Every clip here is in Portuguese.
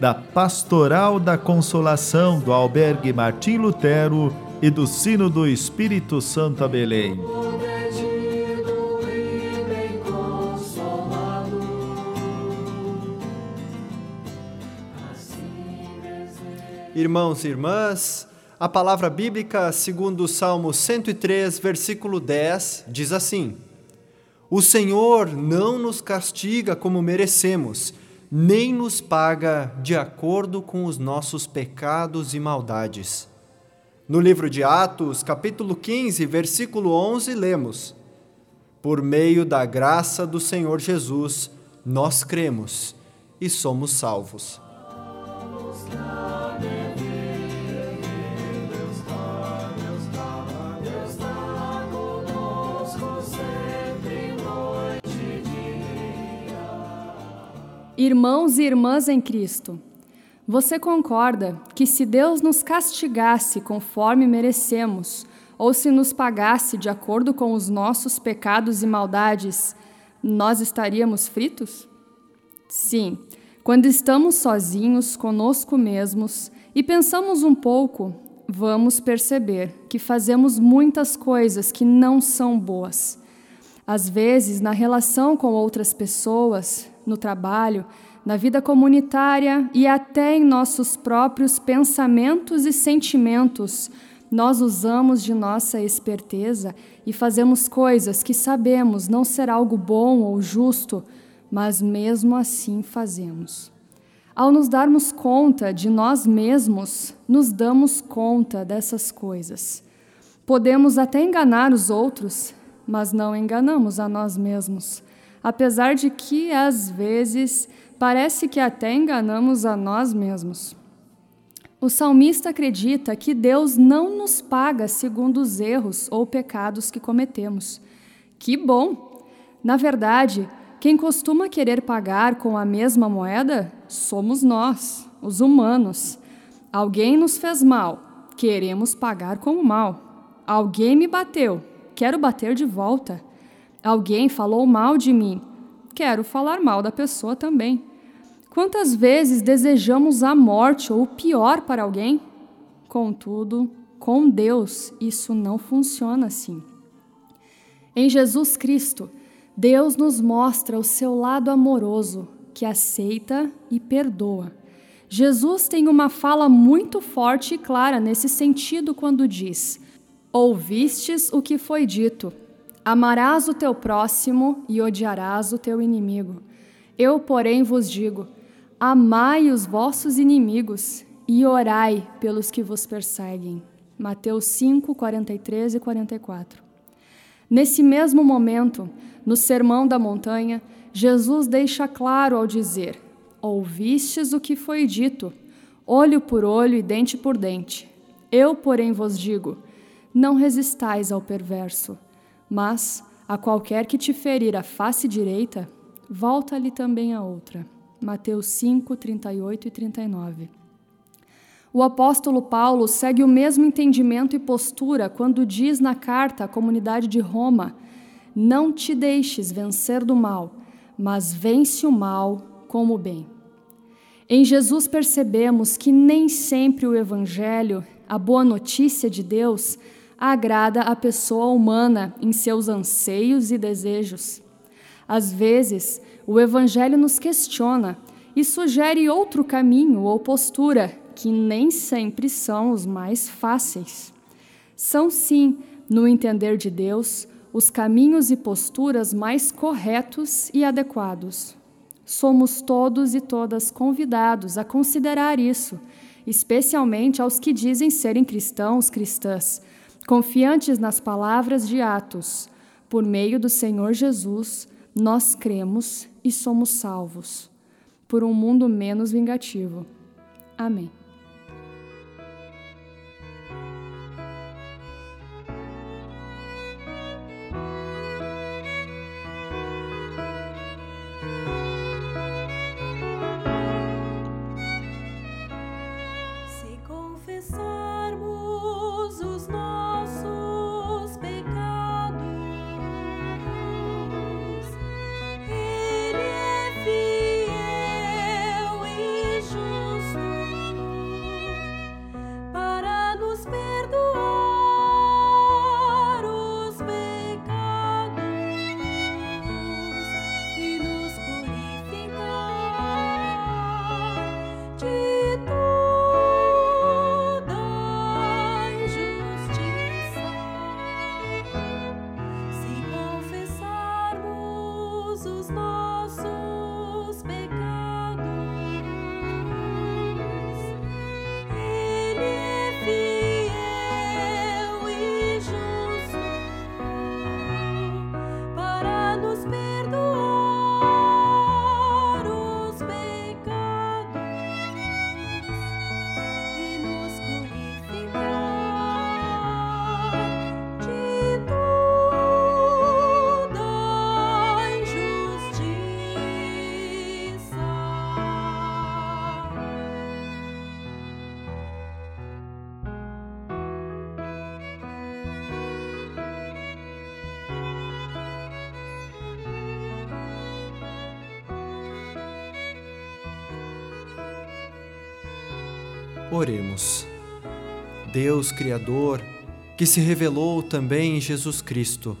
da Pastoral da Consolação do Albergue Martim Lutero e do Sino do Espírito Santo a Belém. Irmãos e irmãs, a palavra bíblica, segundo o Salmo 103, versículo 10, diz assim: O Senhor não nos castiga como merecemos, nem nos paga de acordo com os nossos pecados e maldades. No livro de Atos, capítulo 15, versículo 11, lemos: Por meio da graça do Senhor Jesus, nós cremos e somos salvos. Irmãos e irmãs em Cristo, você concorda que se Deus nos castigasse conforme merecemos, ou se nos pagasse de acordo com os nossos pecados e maldades, nós estaríamos fritos? Sim, quando estamos sozinhos conosco mesmos e pensamos um pouco, vamos perceber que fazemos muitas coisas que não são boas. Às vezes, na relação com outras pessoas, no trabalho, na vida comunitária e até em nossos próprios pensamentos e sentimentos, nós usamos de nossa esperteza e fazemos coisas que sabemos não ser algo bom ou justo, mas mesmo assim fazemos. Ao nos darmos conta de nós mesmos, nos damos conta dessas coisas. Podemos até enganar os outros, mas não enganamos a nós mesmos apesar de que, às vezes, parece que até enganamos a nós mesmos. O salmista acredita que Deus não nos paga segundo os erros ou pecados que cometemos. Que bom! Na verdade, quem costuma querer pagar com a mesma moeda somos nós, os humanos. Alguém nos fez mal, queremos pagar com o mal. Alguém me bateu, quero bater de volta. Alguém falou mal de mim. Quero falar mal da pessoa também. Quantas vezes desejamos a morte ou o pior para alguém? Contudo, com Deus isso não funciona assim. Em Jesus Cristo, Deus nos mostra o seu lado amoroso, que aceita e perdoa. Jesus tem uma fala muito forte e clara nesse sentido quando diz: Ouvistes o que foi dito, Amarás o teu próximo e odiarás o teu inimigo. Eu, porém, vos digo: amai os vossos inimigos e orai pelos que vos perseguem. Mateus 5, 43 e 44. Nesse mesmo momento, no Sermão da Montanha, Jesus deixa claro ao dizer: Ouvistes o que foi dito, olho por olho e dente por dente. Eu, porém, vos digo: não resistais ao perverso mas a qualquer que te ferir a face direita, volta-lhe também a outra. Mateus 5, 38 e 39. O apóstolo Paulo segue o mesmo entendimento e postura quando diz na carta à comunidade de Roma: Não te deixes vencer do mal, mas vence o mal com o bem. Em Jesus percebemos que nem sempre o Evangelho, a boa notícia de Deus, agrada a pessoa humana em seus anseios e desejos. Às vezes, o Evangelho nos questiona e sugere outro caminho ou postura que nem sempre são os mais fáceis. São, sim, no entender de Deus, os caminhos e posturas mais corretos e adequados. Somos todos e todas convidados a considerar isso, especialmente aos que dizem serem cristãos, cristãs, Confiantes nas palavras de Atos, por meio do Senhor Jesus, nós cremos e somos salvos. por um mundo menos vingativo. Amém. Oremos. Deus Criador, que se revelou também em Jesus Cristo,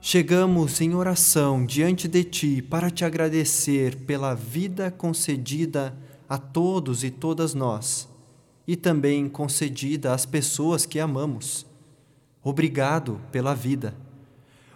chegamos em oração diante de Ti para te agradecer pela vida concedida a todos e todas nós e também concedida às pessoas que amamos. Obrigado pela vida.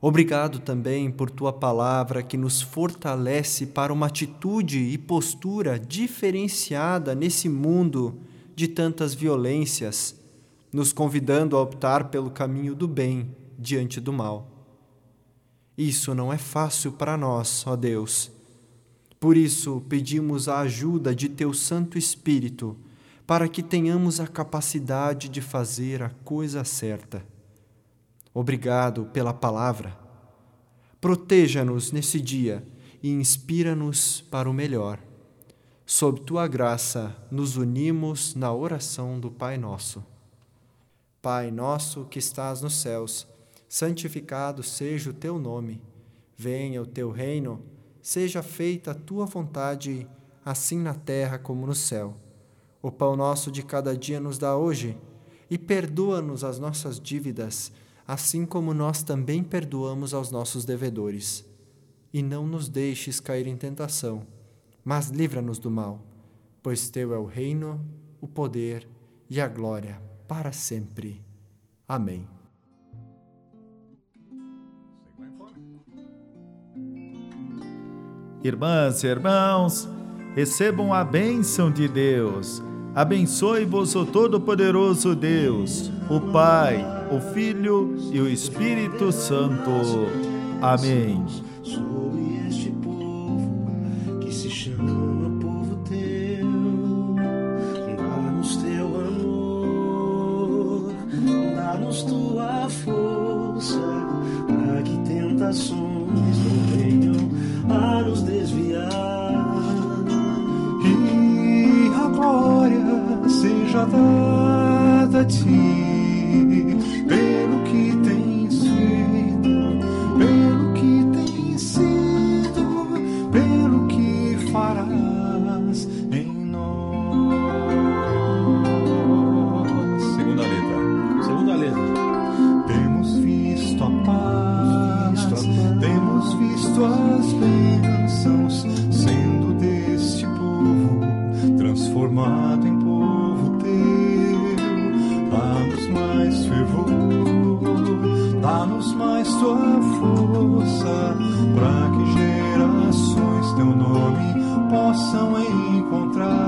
Obrigado também por tua palavra que nos fortalece para uma atitude e postura diferenciada nesse mundo de tantas violências, nos convidando a optar pelo caminho do bem diante do mal. Isso não é fácil para nós, ó Deus. Por isso, pedimos a ajuda de Teu Santo Espírito para que tenhamos a capacidade de fazer a coisa certa. Obrigado pela palavra. Proteja-nos nesse dia e inspira-nos para o melhor. Sob tua graça, nos unimos na oração do Pai Nosso. Pai nosso que estás nos céus, santificado seja o teu nome. Venha o teu reino, seja feita a tua vontade, assim na terra como no céu. O pão nosso de cada dia nos dá hoje, e perdoa-nos as nossas dívidas, assim como nós também perdoamos aos nossos devedores. E não nos deixes cair em tentação mas livra-nos do mal, pois teu é o reino, o poder e a glória para sempre. Amém. Irmãs e irmãos, recebam a bênção de Deus. Abençoe-vos o Todo-Poderoso Deus, o Pai, o Filho e o Espírito Santo. Amém. Dada a ti, pelo que tens feito, pelo que tens sido, pelo que farás em nós. Segunda letra. Segunda letra. Temos visto a paz, temos visto as bênçãos sendo deste povo transformado tua força, para que gerações teu nome possam encontrar.